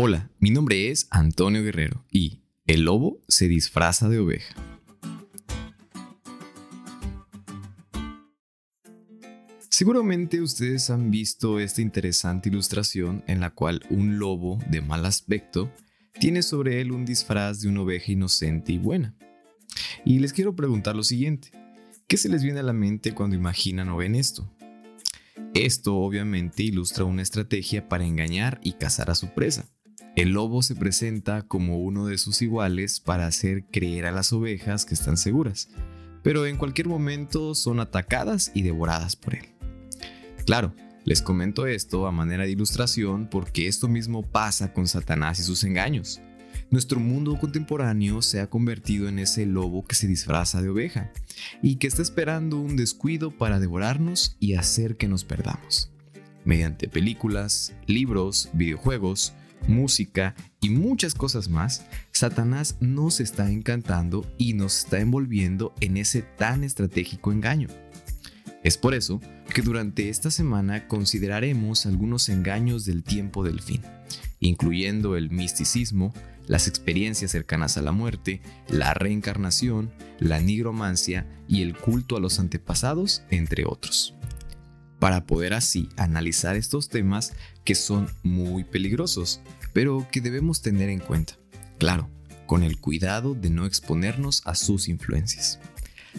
Hola, mi nombre es Antonio Guerrero y el lobo se disfraza de oveja. Seguramente ustedes han visto esta interesante ilustración en la cual un lobo de mal aspecto tiene sobre él un disfraz de una oveja inocente y buena. Y les quiero preguntar lo siguiente, ¿qué se les viene a la mente cuando imaginan o ven esto? Esto obviamente ilustra una estrategia para engañar y cazar a su presa. El lobo se presenta como uno de sus iguales para hacer creer a las ovejas que están seguras, pero en cualquier momento son atacadas y devoradas por él. Claro, les comento esto a manera de ilustración porque esto mismo pasa con Satanás y sus engaños. Nuestro mundo contemporáneo se ha convertido en ese lobo que se disfraza de oveja y que está esperando un descuido para devorarnos y hacer que nos perdamos. Mediante películas, libros, videojuegos, música y muchas cosas más, Satanás nos está encantando y nos está envolviendo en ese tan estratégico engaño. Es por eso que durante esta semana consideraremos algunos engaños del tiempo del fin, incluyendo el misticismo, las experiencias cercanas a la muerte, la reencarnación, la nigromancia y el culto a los antepasados, entre otros. Para poder así analizar estos temas que son muy peligrosos, pero que debemos tener en cuenta. Claro, con el cuidado de no exponernos a sus influencias.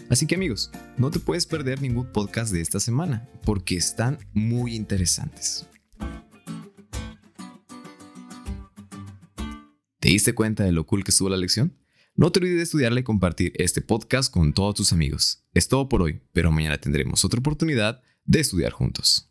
Así que amigos, no te puedes perder ningún podcast de esta semana, porque están muy interesantes. ¿Te diste cuenta de lo cool que estuvo la lección? No te olvides de estudiarla y compartir este podcast con todos tus amigos. Es todo por hoy, pero mañana tendremos otra oportunidad de estudiar juntos.